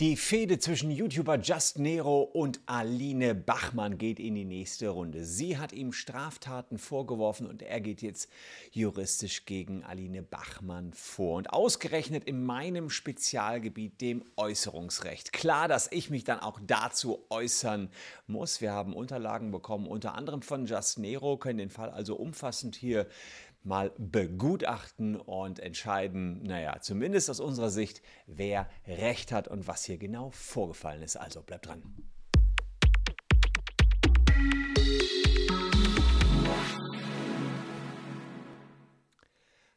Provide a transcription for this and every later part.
Die Fehde zwischen YouTuber Just Nero und Aline Bachmann geht in die nächste Runde. Sie hat ihm Straftaten vorgeworfen und er geht jetzt juristisch gegen Aline Bachmann vor. Und ausgerechnet in meinem Spezialgebiet, dem Äußerungsrecht. Klar, dass ich mich dann auch dazu äußern muss. Wir haben Unterlagen bekommen, unter anderem von Just Nero, können den Fall also umfassend hier mal begutachten und entscheiden, naja, zumindest aus unserer Sicht, wer recht hat und was hier genau vorgefallen ist. Also bleibt dran.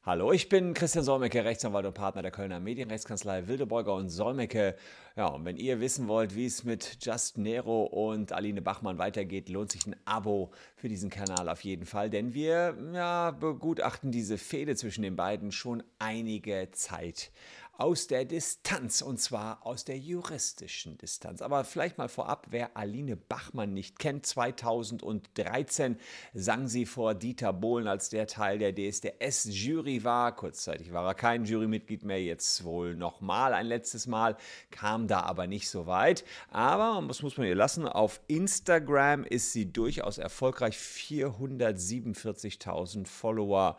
Hallo, ich bin Christian Solmecke, Rechtsanwalt und Partner der Kölner Medienrechtskanzlei Wildebeuger und Solmecke. Ja, und wenn ihr wissen wollt, wie es mit Just Nero und Aline Bachmann weitergeht, lohnt sich ein Abo für diesen Kanal auf jeden Fall, denn wir ja, begutachten diese Fehde zwischen den beiden schon einige Zeit aus der Distanz und zwar aus der juristischen Distanz. Aber vielleicht mal vorab, wer Aline Bachmann nicht kennt, 2013 sang sie vor Dieter Bohlen, als der Teil der DSDS-Jury war. Kurzzeitig war er kein Jurymitglied mehr, jetzt wohl nochmal ein letztes Mal, kam da aber nicht so weit. Aber, das muss man ihr lassen, auf Instagram ist sie durchaus erfolgreich, 447.000 Follower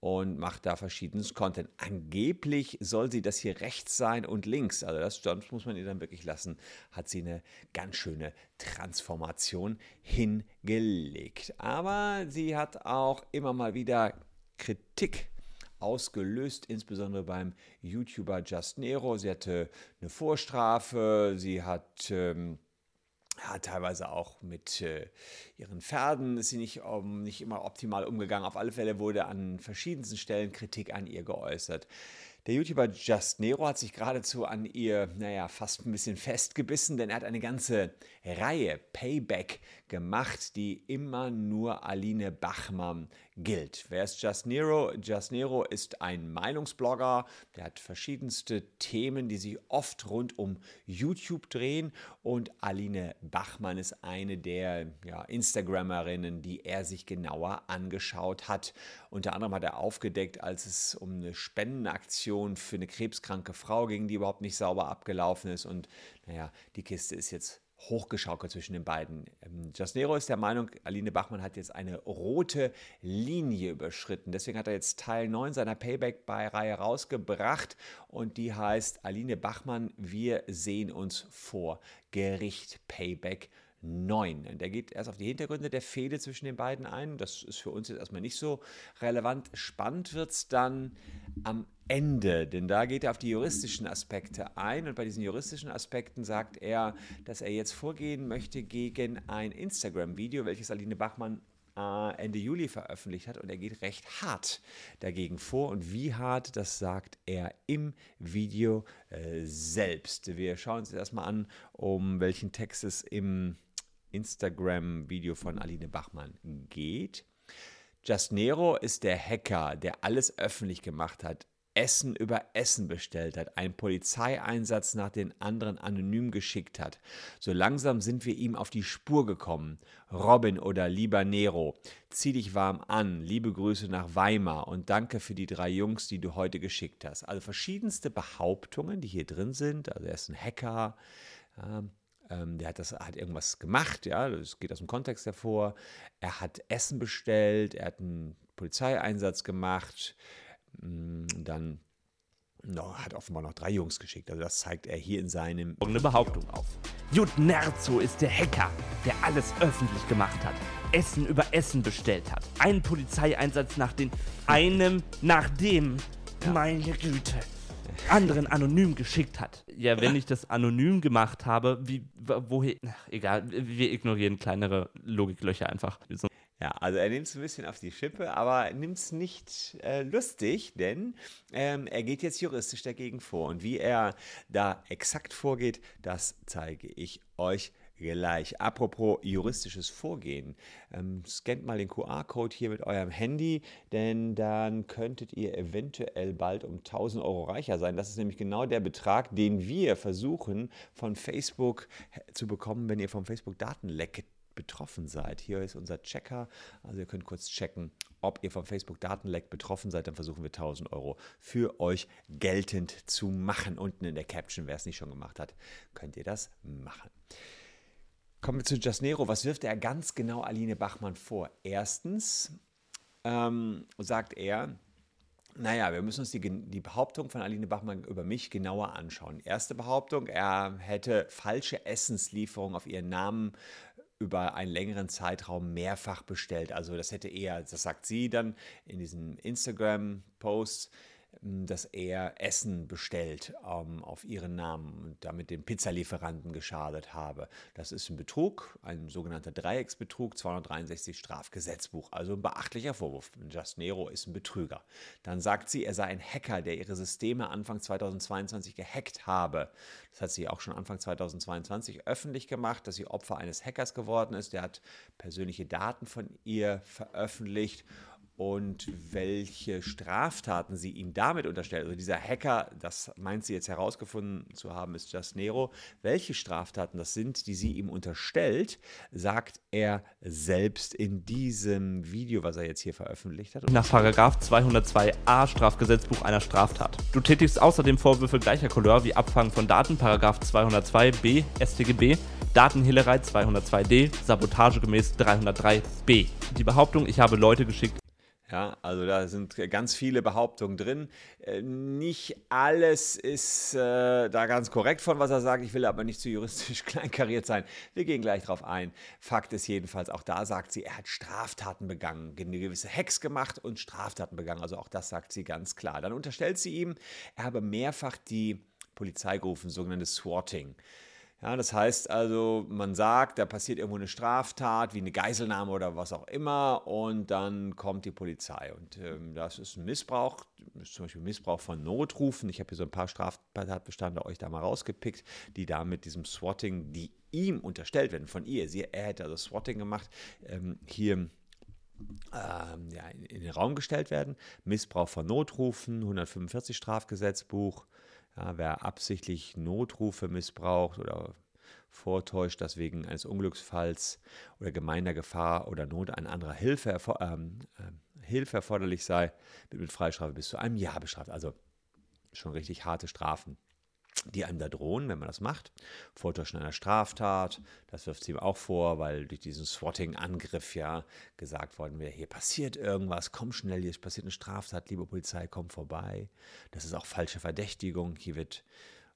und macht da verschiedenes Content. Angeblich soll sie das hier rechts sein und links. Also das, das muss man ihr dann wirklich lassen. Hat sie eine ganz schöne Transformation hingelegt. Aber sie hat auch immer mal wieder Kritik ausgelöst, insbesondere beim YouTuber Just Nero. Sie hatte eine Vorstrafe, sie hat ähm, ja, teilweise auch mit äh, ihren Pferden ist sie nicht, um, nicht immer optimal umgegangen. Auf alle Fälle wurde an verschiedensten Stellen Kritik an ihr geäußert. Der YouTuber Just Nero hat sich geradezu an ihr, naja, fast ein bisschen festgebissen, denn er hat eine ganze Reihe Payback gemacht, die immer nur Aline Bachmann gilt. Wer ist Just Nero? Just Nero ist ein Meinungsblogger, der hat verschiedenste Themen, die sich oft rund um YouTube drehen und Aline Bachmann ist eine der ja, Instagrammerinnen, die er sich genauer angeschaut hat. Unter anderem hat er aufgedeckt, als es um eine Spendenaktion für eine krebskranke Frau ging, die überhaupt nicht sauber abgelaufen ist und naja, die Kiste ist jetzt hochgeschaukelt zwischen den beiden. Ähm, Jasnero ist der Meinung, Aline Bachmann hat jetzt eine rote Linie überschritten. Deswegen hat er jetzt Teil 9 seiner Payback-Reihe rausgebracht und die heißt Aline Bachmann, wir sehen uns vor Gericht Payback 9. Und er geht erst auf die Hintergründe der Fehde zwischen den beiden ein. Das ist für uns jetzt erstmal nicht so relevant. Spannend wird es dann am Ende, denn da geht er auf die juristischen Aspekte ein und bei diesen juristischen Aspekten sagt er, dass er jetzt vorgehen möchte gegen ein Instagram-Video, welches Aline Bachmann äh, Ende Juli veröffentlicht hat und er geht recht hart dagegen vor und wie hart, das sagt er im Video äh, selbst. Wir schauen uns erstmal an, um welchen Text es im Instagram-Video von Aline Bachmann geht. Just Nero ist der Hacker, der alles öffentlich gemacht hat. Essen über Essen bestellt hat, einen Polizeieinsatz nach den anderen anonym geschickt hat. So langsam sind wir ihm auf die Spur gekommen. Robin oder lieber Nero, zieh dich warm an, liebe Grüße nach Weimar und danke für die drei Jungs, die du heute geschickt hast. Also verschiedenste Behauptungen, die hier drin sind. Also er ist ein Hacker, ähm, ähm, der hat, das, hat irgendwas gemacht, ja, das geht aus dem Kontext hervor. Er hat Essen bestellt, er hat einen Polizeieinsatz gemacht, dann no, hat offenbar noch drei Jungs geschickt. Also das zeigt er hier in seinem... Eine Behauptung auf. Jud Nerzo ist der Hacker, der alles öffentlich gemacht hat. Essen über Essen bestellt hat. Einen Polizeieinsatz nach den... Einem nach dem... Ja. Meine Güte anderen anonym geschickt hat. Ja, wenn ich das anonym gemacht habe, wie, woher, ach, egal, wir ignorieren kleinere Logiklöcher einfach. Ja, also er nimmt es ein bisschen auf die Schippe, aber nimmt es nicht äh, lustig, denn ähm, er geht jetzt juristisch dagegen vor. Und wie er da exakt vorgeht, das zeige ich euch gleich. Apropos juristisches Vorgehen, ähm, scannt mal den QR-Code hier mit eurem Handy, denn dann könntet ihr eventuell bald um 1000 Euro reicher sein. Das ist nämlich genau der Betrag, den wir versuchen von Facebook zu bekommen, wenn ihr vom Facebook Datenleck betroffen seid. Hier ist unser Checker. Also ihr könnt kurz checken, ob ihr vom Facebook-Datenleck betroffen seid. Dann versuchen wir 1000 Euro für euch geltend zu machen. Unten in der Caption, wer es nicht schon gemacht hat, könnt ihr das machen. Kommen wir zu Jasnero. Was wirft er ganz genau Aline Bachmann vor? Erstens ähm, sagt er, naja, wir müssen uns die, die, Behauptung von Aline Bachmann über mich genauer anschauen. Erste Behauptung, er hätte falsche Essenslieferungen auf ihren Namen über einen längeren Zeitraum mehrfach bestellt. Also das hätte eher, das sagt sie dann in diesen Instagram-Posts, dass er Essen bestellt ähm, auf ihren Namen und damit den Pizzalieferanten geschadet habe. Das ist ein Betrug, ein sogenannter Dreiecksbetrug, 263 Strafgesetzbuch, also ein beachtlicher Vorwurf. Just Nero ist ein Betrüger. Dann sagt sie, er sei ein Hacker, der ihre Systeme Anfang 2022 gehackt habe. Das hat sie auch schon Anfang 2022 öffentlich gemacht, dass sie Opfer eines Hackers geworden ist. Der hat persönliche Daten von ihr veröffentlicht und welche Straftaten sie ihm damit unterstellt. Also dieser Hacker, das meint sie jetzt herausgefunden zu haben, ist Just Nero. Welche Straftaten das sind, die sie ihm unterstellt, sagt er selbst in diesem Video, was er jetzt hier veröffentlicht hat. Nach 202a Strafgesetzbuch einer Straftat. Du tätigst außerdem Vorwürfe gleicher Couleur wie Abfangen von Daten, 202b StGB, Datenhehlerei 202d, Sabotage gemäß 303b. Die Behauptung, ich habe Leute geschickt, ja, also da sind ganz viele Behauptungen drin. Äh, nicht alles ist äh, da ganz korrekt von, was er sagt. Ich will aber nicht zu juristisch kleinkariert sein. Wir gehen gleich drauf ein. Fakt ist jedenfalls, auch da sagt sie, er hat Straftaten begangen, eine gewisse Hex gemacht und Straftaten begangen. Also auch das sagt sie ganz klar. Dann unterstellt sie ihm, er habe mehrfach die Polizei gerufen, sogenanntes Swatting. Ja, das heißt also, man sagt, da passiert irgendwo eine Straftat, wie eine Geiselnahme oder was auch immer, und dann kommt die Polizei. Und ähm, das ist ein Missbrauch, zum Beispiel Missbrauch von Notrufen. Ich habe hier so ein paar Straftatbestände euch da mal rausgepickt, die da mit diesem Swatting, die ihm unterstellt werden, von ihr. Sie, er hätte also Swatting gemacht, ähm, hier ähm, ja, in, in den Raum gestellt werden. Missbrauch von Notrufen, 145 Strafgesetzbuch. Ja, wer absichtlich Notrufe missbraucht oder vortäuscht, dass wegen eines Unglücksfalls oder gemeiner Gefahr oder Not ein anderer Hilfe, ähm, äh, Hilfe erforderlich sei, wird mit Freistrafe bis zu einem Jahr bestraft. Also schon richtig harte Strafen die einem da drohen, wenn man das macht. Vortäuschen einer Straftat, das wirft sie ihm auch vor, weil durch diesen Swatting-Angriff ja gesagt worden wäre, hier passiert irgendwas, komm schnell, hier passiert eine Straftat, liebe Polizei, komm vorbei. Das ist auch falsche Verdächtigung. Hier wird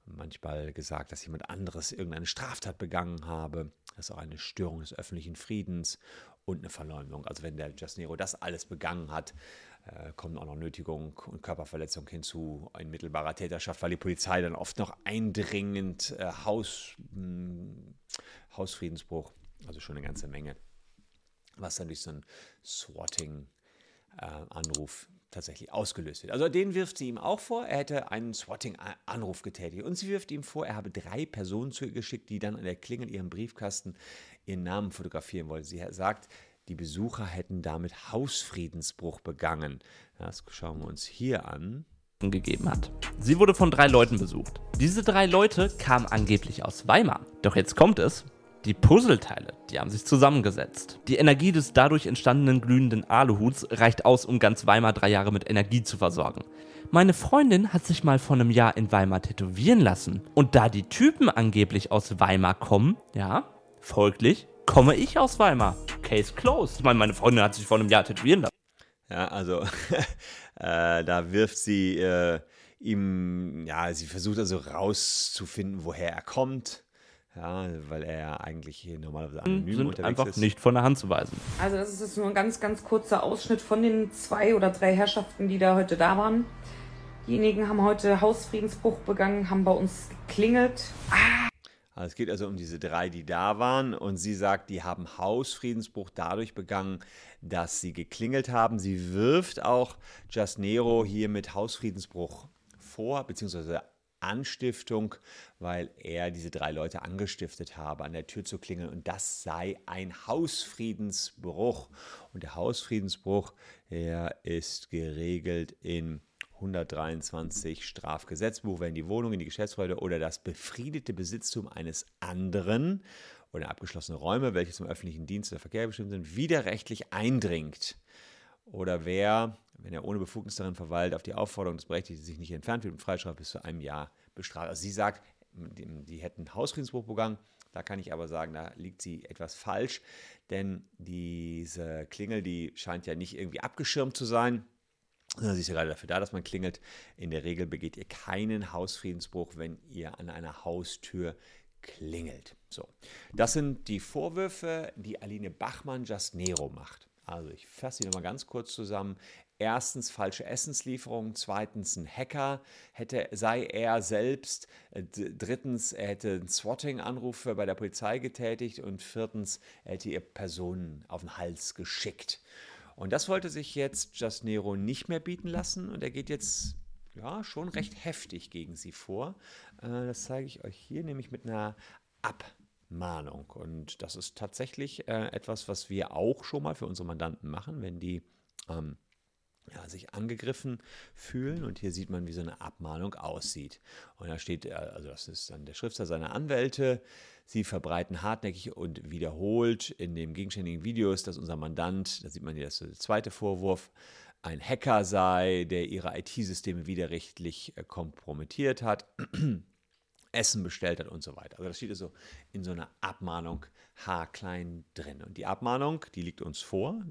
manchmal gesagt, dass jemand anderes irgendeine Straftat begangen habe. Das ist auch eine Störung des öffentlichen Friedens und eine Verleumdung. Also wenn der Jasnero das alles begangen hat, äh, kommen auch noch Nötigung und Körperverletzung hinzu, in mittelbarer Täterschaft, weil die Polizei dann oft noch eindringend äh, Haus, mh, hm, Hausfriedensbruch, also schon eine ganze Menge, was dann durch so einen Swatting-Anruf äh, tatsächlich ausgelöst wird. Also den wirft sie ihm auch vor, er hätte einen Swatting-Anruf getätigt. Und sie wirft ihm vor, er habe drei Personen zu ihr geschickt, die dann an der Klingel ihrem Briefkasten ihren Namen fotografieren wollten. Sie sagt, die Besucher hätten damit Hausfriedensbruch begangen. Das schauen wir uns hier an gegeben hat. Sie wurde von drei Leuten besucht. Diese drei Leute kamen angeblich aus Weimar. Doch jetzt kommt es. Die Puzzleteile, die haben sich zusammengesetzt. Die Energie des dadurch entstandenen glühenden Aluhuts reicht aus, um ganz Weimar drei Jahre mit Energie zu versorgen. Meine Freundin hat sich mal vor einem Jahr in Weimar tätowieren lassen. Und da die Typen angeblich aus Weimar kommen, ja, folglich komme ich aus Weimar. Case closed. Ich meine, meine Freundin hat sich vor einem Jahr tätowieren lassen. Ja, also äh, da wirft sie äh, ihm, ja, sie versucht also rauszufinden, woher er kommt. Ja, weil er ja eigentlich hier normalerweise anonym sind unterwegs einfach ist. nicht von der Hand zu weisen. Also das ist jetzt nur ein ganz, ganz kurzer Ausschnitt von den zwei oder drei Herrschaften, die da heute da waren. Diejenigen haben heute Hausfriedensbruch begangen, haben bei uns geklingelt. Ah! Also es geht also um diese drei, die da waren. Und sie sagt, die haben Hausfriedensbruch dadurch begangen, dass sie geklingelt haben. Sie wirft auch Just Nero hier mit Hausfriedensbruch vor, beziehungsweise Anstiftung, weil er diese drei Leute angestiftet habe, an der Tür zu klingeln. Und das sei ein Hausfriedensbruch. Und der Hausfriedensbruch, er ist geregelt in 123 Strafgesetzbuch, wenn die Wohnung in die Geschäftsräume oder das befriedete Besitztum eines anderen oder abgeschlossene Räume, welche zum öffentlichen Dienst oder Verkehr bestimmt sind, widerrechtlich eindringt oder wer, wenn er ohne Befugnis darin verweilt, auf die Aufforderung des Berechtigten sich nicht entfernt wird und Freistrafe bis zu einem Jahr bestraft. Also sie sagt, die hätten Hausfriedensbruch begangen. Da kann ich aber sagen, da liegt sie etwas falsch, denn diese Klingel, die scheint ja nicht irgendwie abgeschirmt zu sein. Sie ist ja gerade dafür da, dass man klingelt. In der Regel begeht ihr keinen Hausfriedensbruch, wenn ihr an einer Haustür klingelt. So, das sind die Vorwürfe, die Aline Bachmann Just Nero macht. Also ich fasse sie nochmal ganz kurz zusammen. Erstens falsche Essenslieferungen, zweitens ein Hacker, hätte, sei er selbst, äh, drittens er hätte einen Swatting-Anruf bei der Polizei getätigt und viertens er hätte ihr Personen auf den Hals geschickt. Und das wollte sich jetzt Just Nero nicht mehr bieten lassen und er geht jetzt ja schon recht heftig gegen sie vor. Äh, das zeige ich euch hier nämlich mit einer Abmahnung. Und das ist tatsächlich äh, etwas, was wir auch schon mal für unsere Mandanten machen, wenn die ähm, ja, sich angegriffen fühlen. Und hier sieht man, wie so eine Abmahnung aussieht. Und da steht, äh, also das ist dann der Schriftzeichen seiner Anwälte. Sie verbreiten hartnäckig und wiederholt in den gegenständigen Videos, dass unser Mandant, da sieht man hier das zweite Vorwurf, ein Hacker sei, der ihre IT-Systeme widerrechtlich äh, kompromittiert hat. Essen bestellt hat und so weiter. Also das steht also in so einer Abmahnung haarklein drin. Und die Abmahnung, die liegt uns vor.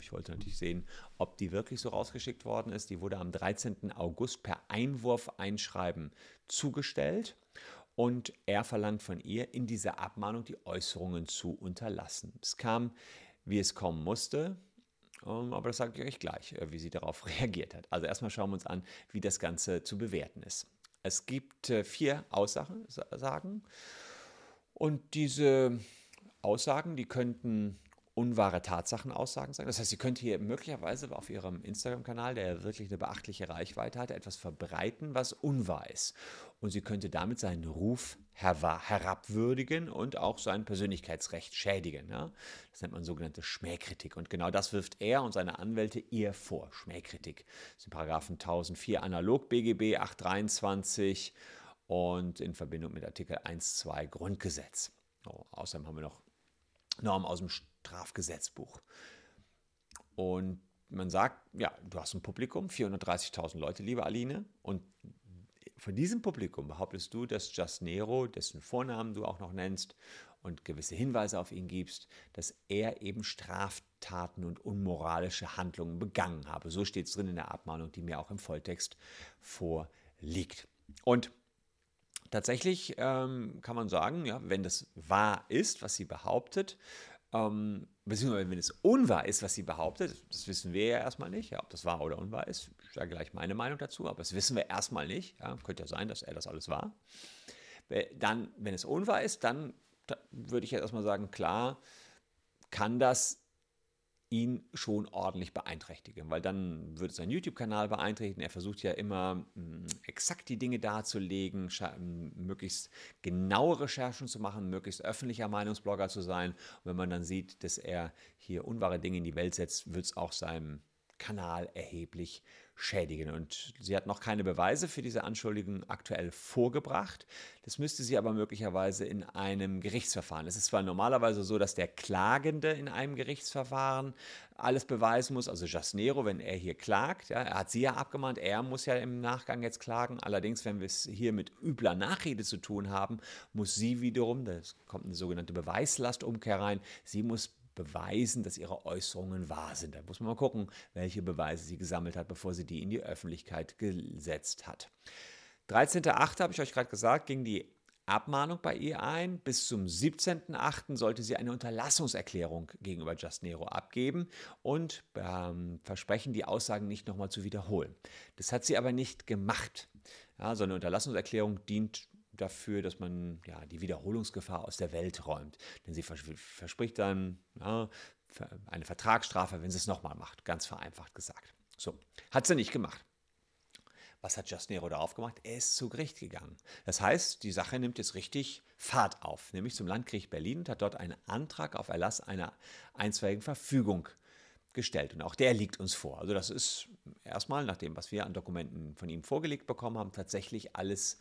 Ich wollte natürlich sehen, ob die wirklich so rausgeschickt worden ist. Die wurde am 13. August per Einwurf einschreiben zugestellt. Und er verlangt von ihr, in dieser Abmahnung die Äußerungen zu unterlassen. Es kam, wie es kommen musste. Ähm, aber das sage ich euch gleich, äh, wie sie darauf reagiert hat. Also erstmal schauen wir uns an, wie das Ganze zu bewerten ist. Es gibt äh, vier Aussagen und diese Aussagen, die könnten unwahre Tatsachenaussagen sein. Das heißt, sie könnte hier möglicherweise auf ihrem Instagram-Kanal, der wirklich eine beachtliche Reichweite hat, etwas verbreiten, was unwahr ist. Und sie könnte damit seinen Ruf herabwürdigen und auch sein Persönlichkeitsrecht schädigen. Ja? Das nennt man sogenannte Schmähkritik. Und genau das wirft er und seine Anwälte ihr vor. Schmähkritik. Das sind Paragraphen 1004 analog BGB 823 und in Verbindung mit Artikel 1.2 Grundgesetz. Oh, außerdem haben wir noch Normen aus dem Strafgesetzbuch. Und man sagt, ja, du hast ein Publikum, 430.000 Leute, liebe Aline, und von diesem Publikum behauptest du, dass Just Nero, dessen Vornamen du auch noch nennst und gewisse Hinweise auf ihn gibst, dass er eben Straftaten und unmoralische Handlungen begangen habe. So steht es drin in der Abmahnung, die mir auch im Volltext vorliegt. Und tatsächlich ähm, kann man sagen, ja, wenn das wahr ist, was sie behauptet, ähm, beziehungsweise wenn es unwahr ist, was sie behauptet, das wissen wir ja erstmal nicht, ja, ob das wahr oder unwahr ist. Ich sage gleich meine Meinung dazu, aber das wissen wir erstmal nicht. Ja, könnte ja sein, dass er das alles war. Dann, wenn es unwahr ist, dann würde ich jetzt erstmal sagen, klar, kann das ihn schon ordentlich beeinträchtigen, weil dann würde sein YouTube-Kanal beeinträchtigen. Er versucht ja immer mh, hm, exakt die Dinge darzulegen, hm, möglichst genaue Recherchen zu machen, möglichst öffentlicher Meinungsblogger zu sein. Und wenn man dann sieht, dass er hier unwahre Dinge in die Welt setzt, wird es auch seinem Kanal erheblich schädigen. Und sie hat noch keine Beweise für diese Anschuldigung aktuell vorgebracht. Das müsste sie aber möglicherweise in einem Gerichtsverfahren. Es ist zwar normalerweise so, dass der Klagende in einem Gerichtsverfahren alles beweisen muss, also Jasnero, wenn er hier klagt, ja, er hat sie ja abgemahnt, er muss ja im Nachgang jetzt klagen. Allerdings, wenn wir es hier mit übler Nachrede zu tun haben, muss sie wiederum, da kommt eine sogenannte Beweislastumkehr rein, sie muss beweisen, dass ihre Äußerungen wahr sind. Da muss man mal gucken, welche Beweise sie gesammelt hat, bevor sie die in die Öffentlichkeit gesetzt hat. 13.8. habe ich euch gerade gesagt, ging die Abmahnung bei ihr ein. Bis zum 17.8. sollte sie eine Unterlassungserklärung gegenüber Just Nero abgeben und ähm, versprechen, die Aussagen nicht nochmal zu wiederholen. Das hat sie aber nicht gemacht. Ja, so eine Unterlassungserklärung dient dafür, dass man ja, die Wiederholungsgefahr aus der Welt räumt. Denn sie verspricht dann ja, eine Vertragsstrafe, wenn sie es nochmal macht, ganz vereinfacht gesagt. So, hat sie nicht gemacht. Was hat Just Nero darauf gemacht? Er ist zu Gericht gegangen. Das heißt, die Sache nimmt jetzt richtig Fahrt auf, nämlich zum Landgericht Berlin und hat dort einen Antrag auf Erlass einer einstweiligen Verfügung gestellt. Und auch der liegt uns vor. Also das ist erstmal, nach dem, was wir an Dokumenten von ihm vorgelegt bekommen haben, tatsächlich alles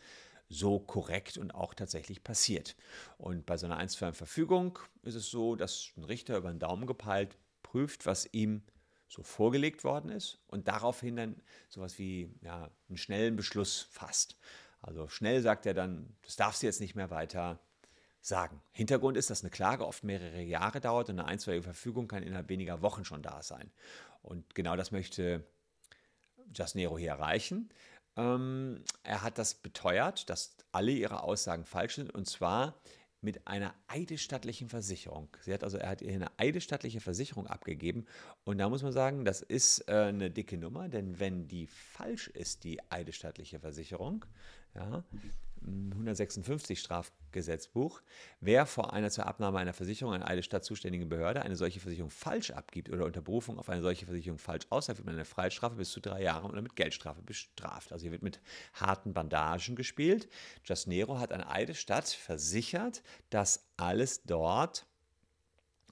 so korrekt und auch tatsächlich passiert. Und bei so einer einstweiligen Verfügung ist es so, dass ein Richter über den Daumen gepeilt prüft, was ihm so vorgelegt worden ist und daraufhin dann sowas wie ja, einen schnellen Beschluss fasst. Also schnell sagt er dann, das darfst du jetzt nicht mehr weiter sagen. Hintergrund ist, dass eine Klage oft mehrere Jahre dauert und eine einstweilige Verfügung kann innerhalb weniger Wochen schon da sein. Und genau das möchte Jasnero hier erreichen. Ähm, er hat das beteuert, dass alle ihre Aussagen falsch sind und zwar mit einer eidesstattlichen Versicherung. Sie hat also, er hat ihr eine eidesstattliche Versicherung abgegeben und da muss man sagen, das ist äh, eine dicke Nummer, denn wenn die falsch ist, die eidesstattliche Versicherung, ja, 156 Strafgesetzbuch, wer vor einer zur Abnahme einer Versicherung an eine Stadt zuständigen Behörde eine solche Versicherung falsch abgibt oder unter Berufung auf eine solche Versicherung falsch aussagt, wird man eine Freistrafe bis zu drei Jahren oder mit Geldstrafe bestraft. Also hier wird mit harten Bandagen gespielt. Jasnero hat an eine Stadt versichert, dass alles dort,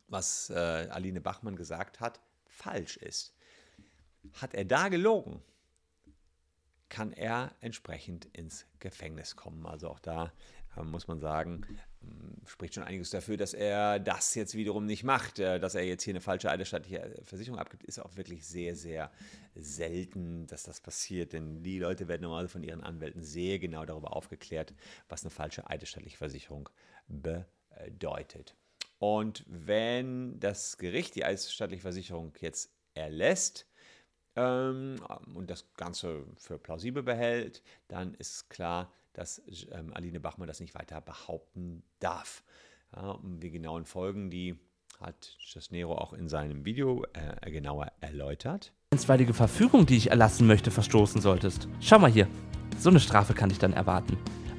was äh, Aline Bachmann gesagt hat, falsch ist. Hat er da gelogen? Kann er entsprechend ins Gefängnis kommen. Also auch da äh, muss man sagen, äh, spricht schon einiges dafür, dass er das jetzt wiederum nicht macht. Äh, dass er jetzt hier eine falsche eidesstattliche Versicherung abgibt, ist auch wirklich sehr, sehr selten, dass das passiert. Denn die Leute werden normalerweise von ihren Anwälten sehr genau darüber aufgeklärt, was eine falsche eidesstattliche Versicherung bedeutet. Und wenn das Gericht die eidesstattliche Versicherung jetzt erlässt, ähm, und das Ganze für plausibel behält, dann ist klar, dass ähm, Aline Bachmann das nicht weiter behaupten darf. Ja, und die genauen Folgen, die hat Nero auch in seinem Video äh, genauer erläutert. Einstweilige Verfügung, die ich erlassen möchte, verstoßen solltest. Schau mal hier, so eine Strafe kann ich dann erwarten.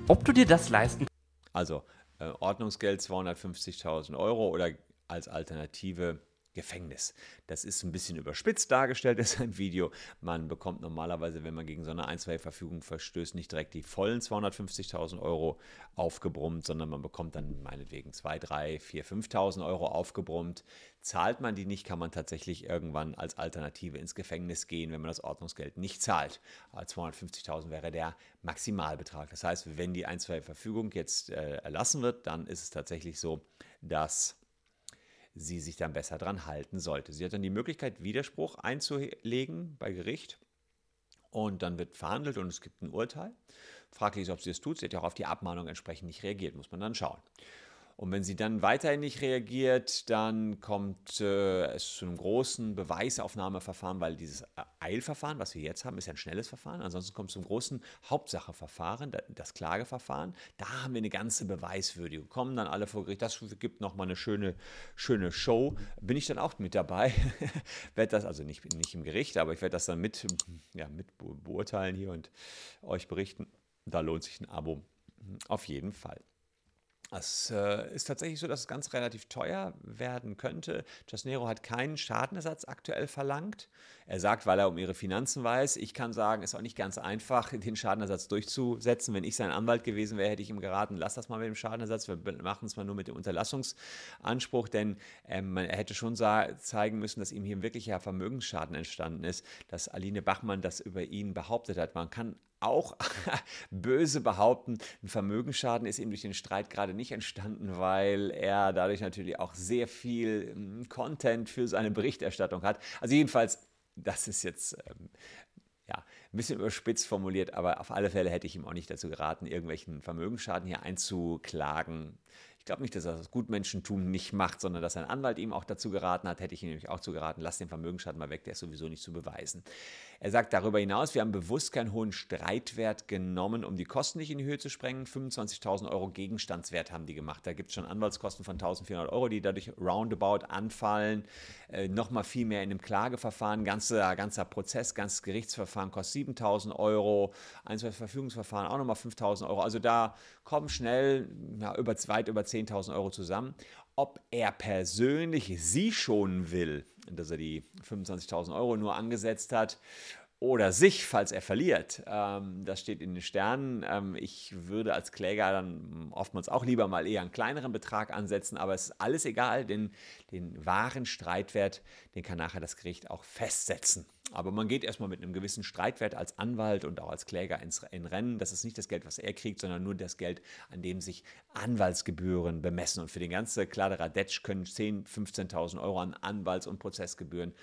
Ob du dir das leisten kannst? Also äh, Ordnungsgeld 250.000 Euro oder als Alternative Gefängnis. Das ist ein bisschen überspitzt dargestellt, ist ein Video. Man bekommt normalerweise, wenn man gegen so eine Einstweigeverfügung verstößt, nicht direkt die vollen 250.000 Euro aufgebrummt, sondern man bekommt dann meinetwegen 2, 3, 4, 5.000 Euro aufgebrummt. Zahlt man die nicht, kann man tatsächlich irgendwann als Alternative ins Gefängnis gehen, wenn man das Ordnungsgeld nicht zahlt. 250.000 wäre der Maximalbetrag. Das heißt, wenn die Einstweigeverfügung jetzt äh, erlassen wird, dann ist es tatsächlich so, dass sie sich dann besser dran halten sollte. Sie hat dann die Möglichkeit, Widerspruch einzulegen bei Gericht und dann wird verhandelt und es gibt ein Urteil. Fraglich ist, ob sie es tut. Sie hat ja auch auf die Abmahnung entsprechend nicht reagiert, muss man dann schauen. Und wenn sie dann weiterhin nicht reagiert, dann kommt äh, es zu einem großen Beweisaufnahmeverfahren, weil dieses Eilverfahren, was wir jetzt haben, ist ja ein schnelles Verfahren. Ansonsten kommt es zum großen Hauptsacheverfahren, das Klageverfahren. Da haben wir eine ganze Beweiswürdigung. Kommen dann alle vor Gericht. Das gibt nochmal eine schöne, schöne Show. Bin ich dann auch mit dabei. werde das, also nicht, nicht im Gericht, aber ich werde das dann mit, ja, mit beurteilen hier und euch berichten. Da lohnt sich ein Abo auf jeden Fall. Es äh, ist tatsächlich so, dass es ganz relativ teuer werden könnte. Jasnero hat keinen Schadenersatz aktuell verlangt. Er sagt, weil er um ihre Finanzen weiß. Ich kann sagen, es ist auch nicht ganz einfach, den Schadenersatz durchzusetzen. Wenn ich sein Anwalt gewesen wäre, hätte ich ihm geraten, lass das mal mit dem Schadenersatz. Wir machen es mal nur mit dem Unterlassungsanspruch, denn ähm, er hätte schon zeigen müssen, dass ihm hier ein wirklicher Vermögensschaden entstanden ist, dass Aline Bachmann das über ihn behauptet hat. Man kann auch böse behaupten, ein Vermögensschaden ist ihm durch den Streit gerade nicht entstanden, weil er dadurch natürlich auch sehr viel hm, Content für seine Berichterstattung hat. Also jedenfalls, das ist jetzt ähm, ja, ein bisschen überspitzt formuliert, aber auf alle Fälle hätte ich ihm auch nicht dazu geraten, irgendwelchen Vermögensschaden hier einzuklagen glaube nicht, dass er das Gutmenschentum nicht macht, sondern dass sein Anwalt ihm auch dazu geraten hat, hätte ich ihm nämlich auch zu geraten, lass den Vermögensschaden mal weg, der ist sowieso nicht zu beweisen. Er sagt darüber hinaus, wir haben bewusst keinen hohen Streitwert genommen, um die Kosten nicht in die Höhe zu sprengen. 25.000 Euro Gegenstandswert haben die gemacht. Da gibt es schon Anwaltskosten von 1.400 Euro, die dadurch roundabout anfallen. Äh, Nochmal viel mehr in einem Klageverfahren. Ganzer, ganzer Prozess, ganzes Gerichtsverfahren kostet 7.000 Euro. Ein, zwei Verfügungsverfahren auch nochmal 5.000 Euro. Also da kommen schnell ja, über, weit über 10.000 Euro zusammen. Ob er persönlich sie schonen will, dass er die 25.000 Euro nur angesetzt hat, oder sich, falls er verliert. Ähm, das steht in den Sternen. Ähm, ich würde als Kläger dann oftmals auch lieber mal eher einen kleineren Betrag ansetzen, aber es ist alles egal, denn den wahren Streitwert, den kann nachher das Gericht auch festsetzen. Aber man geht erstmal mit einem gewissen Streitwert als Anwalt und auch als Kläger ins in Rennen. Das ist nicht das Geld, was er kriegt, sondern nur das Geld, an dem sich Anwaltsgebühren bemessen. Und für den ganzen Kladderadatsch können 10.000, 15.000 Euro an Anwalts- und Prozessgebühren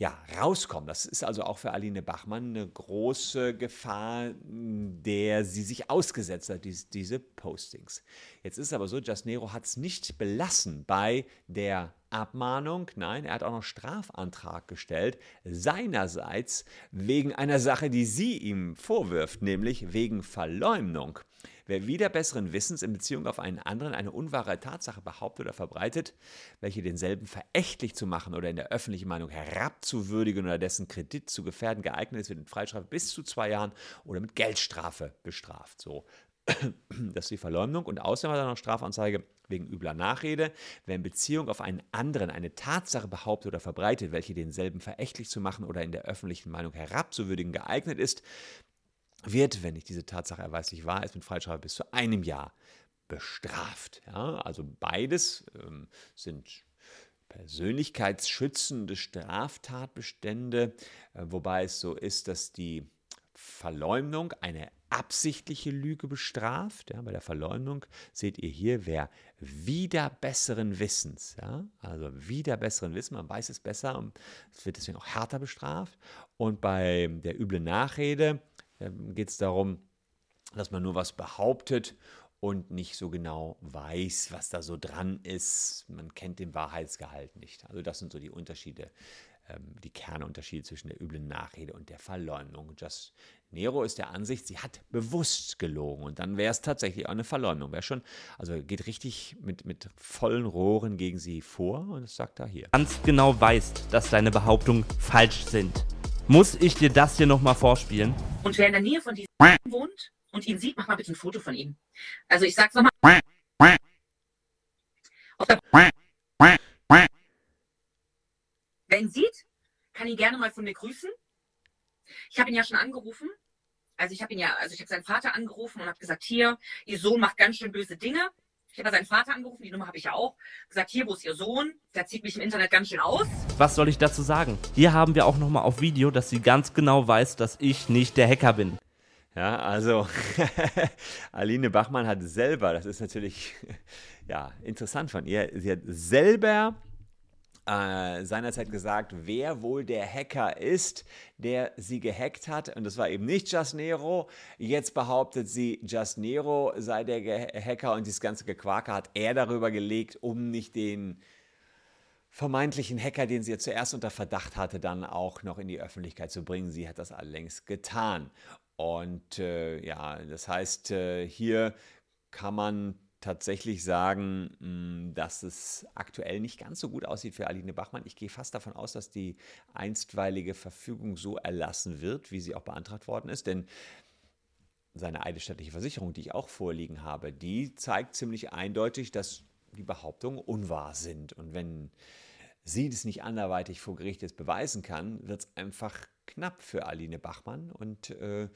ja, rauskommen. Das ist also auch für Aline Bachmann eine große Gefahr, der sie sich ausgesetzt hat, diese, diese Postings. Jetzt ist es aber so, Just Nero hat es nicht belassen bei der Abmahnung. Nein, er hat auch noch Strafantrag gestellt, seinerseits wegen einer Sache, die sie ihm vorwirft, nämlich wegen Verleumdung. Wer wieder besseren Wissens in Beziehung auf einen anderen eine unwahre Tatsache behauptet oder verbreitet, welche denselben verächtlich zu machen oder in der öffentlichen Meinung herabzuwürdigen oder dessen Kredit zu gefährden geeignet ist, wird mit Freistrafe bis zu zwei Jahren oder mit Geldstrafe bestraft. So, das ist die Verleumdung und außerdem hat er noch Strafanzeige wegen übler Nachrede, wer in Beziehung auf einen anderen eine Tatsache behauptet oder verbreitet, welche denselben verächtlich zu machen oder in der öffentlichen Meinung herabzuwürdigen geeignet ist, wird, wenn nicht diese Tatsache erweislich wahr ist, mit Freistrafe bis zu einem Jahr bestraft. Ja, also beides ähm, sind persönlichkeitsschützende Straftatbestände, äh, wobei es so ist, dass die Verleumdung eine absichtliche Lüge bestraft. Ja, bei der Verleumdung seht ihr hier, wer wieder besseren Wissens, ja, also wieder besseren Wissens, man weiß es besser und es wird deswegen auch härter bestraft. Und bei der üblen Nachrede geht es darum, dass man nur was behauptet und nicht so genau weiß, was da so dran ist. Man kennt den Wahrheitsgehalt nicht. Also das sind so die Unterschiede, ähm, die Kernunterschiede zwischen der üblen Nachrede und der Verleumdung. Just Nero ist der Ansicht, sie hat bewusst gelogen und dann wäre es tatsächlich auch eine Verleumdung. Wäre schon, also geht richtig mit, mit vollen Rohren gegen sie vor und das sagt er hier. Ganz genau weißt, dass deine Behauptungen falsch sind. Muss ich dir das hier nochmal vorspielen? Und wer in der Nähe von diesem wohnt und ihn sieht, mach mal bitte ein Foto von ihm. Also ich sag's nochmal. Wer ihn sieht, kann ihn gerne mal von mir grüßen. Ich habe ihn ja schon angerufen. Also ich habe ihn ja, also ich habe seinen Vater angerufen und habe gesagt, hier, ihr Sohn macht ganz schön böse Dinge. Ich habe seinen Vater angerufen, die Nummer habe ich ja auch. Gesagt, hier, wo ist Ihr Sohn? Der zieht mich im Internet ganz schön aus. Was soll ich dazu sagen? Hier haben wir auch nochmal auf Video, dass sie ganz genau weiß, dass ich nicht der Hacker bin. Ja, also Aline Bachmann hat selber, das ist natürlich ja, interessant von ihr, sie hat selber äh, seinerzeit gesagt, wer wohl der Hacker ist, der sie gehackt hat. Und das war eben nicht Just Nero. Jetzt behauptet sie, Just Nero sei der Ge Hacker und dieses ganze Gequaker hat er darüber gelegt, um nicht den vermeintlichen Hacker, den sie ja zuerst unter Verdacht hatte, dann auch noch in die Öffentlichkeit zu bringen. Sie hat das allerdings getan. Und äh, ja, das heißt, äh, hier kann man tatsächlich sagen, hm, dass es aktuell nicht ganz so gut aussieht für Aline Bachmann. Ich gehe fast davon aus, dass die einstweilige Verfügung so erlassen wird, wie sie auch beantragt worden ist, denn seine eidesstattliche Versicherung, die ich auch vorliegen habe, die zeigt ziemlich eindeutig, dass die Behauptungen unwahr sind. Und wenn sie das nicht anderweitig vor Gericht jetzt beweisen kann, wird es einfach knapp für Aline Bachmann und äh,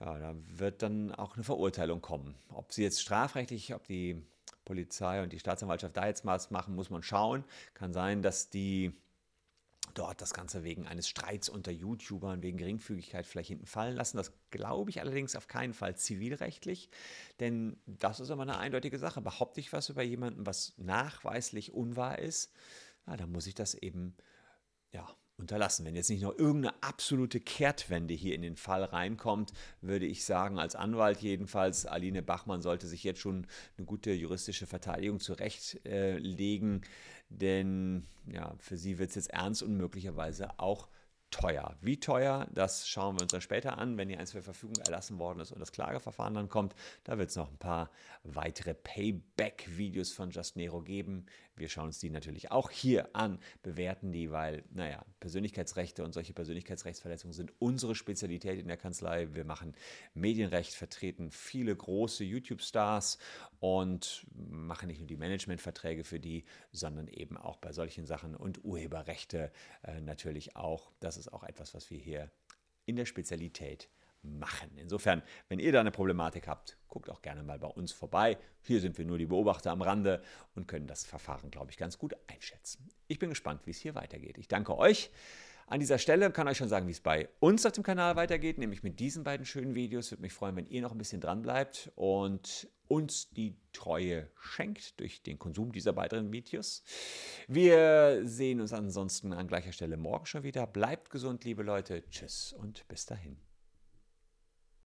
ja, da wird dann auch eine Verurteilung kommen. Ob sie jetzt strafrechtlich, ob die Polizei und die Staatsanwaltschaft da jetzt was machen, muss man schauen. Kann sein, dass die dort das Ganze wegen eines Streits unter YouTubern, wegen Geringfügigkeit vielleicht hinten fallen lassen. Das glaube ich allerdings auf keinen Fall zivilrechtlich, denn das ist immer eine eindeutige Sache. Behaupte ich was über jemanden, was nachweislich unwahr ist, ja, dann muss ich das eben ja, unterlassen. Wenn jetzt nicht noch irgendeine absolute Kehrtwende hier in den Fall reinkommt, würde ich sagen, als Anwalt jedenfalls, Aline Bachmann sollte sich jetzt schon eine gute juristische Verteidigung zurechtlegen, denn ja, für sie wird es jetzt ernst und möglicherweise auch teuer. Wie teuer, das schauen wir uns dann später an, wenn die Einzelverfügung erlassen worden ist und das Klageverfahren dann kommt. Da wird es noch ein paar weitere Payback-Videos von Just Nero geben. Wir schauen uns die natürlich auch hier an, bewerten die, weil, naja, Persönlichkeitsrechte und solche Persönlichkeitsrechtsverletzungen sind unsere Spezialität in der Kanzlei. Wir machen Medienrecht, vertreten viele große YouTube-Stars und machen nicht nur die Managementverträge für die, sondern eben auch bei solchen Sachen und Urheberrechte äh, natürlich auch. Das ist auch etwas, was wir hier in der Spezialität machen. Insofern, wenn ihr da eine Problematik habt, guckt auch gerne mal bei uns vorbei. Hier sind wir nur die Beobachter am Rande und können das Verfahren, glaube ich, ganz gut einschätzen. Ich bin gespannt, wie es hier weitergeht. Ich danke euch an dieser Stelle kann ich euch schon sagen, wie es bei uns auf dem Kanal weitergeht, nämlich mit diesen beiden schönen Videos. Würde mich freuen, wenn ihr noch ein bisschen dran bleibt und uns die Treue schenkt durch den Konsum dieser weiteren Videos. Wir sehen uns ansonsten an gleicher Stelle morgen schon wieder. Bleibt gesund, liebe Leute. Tschüss und bis dahin.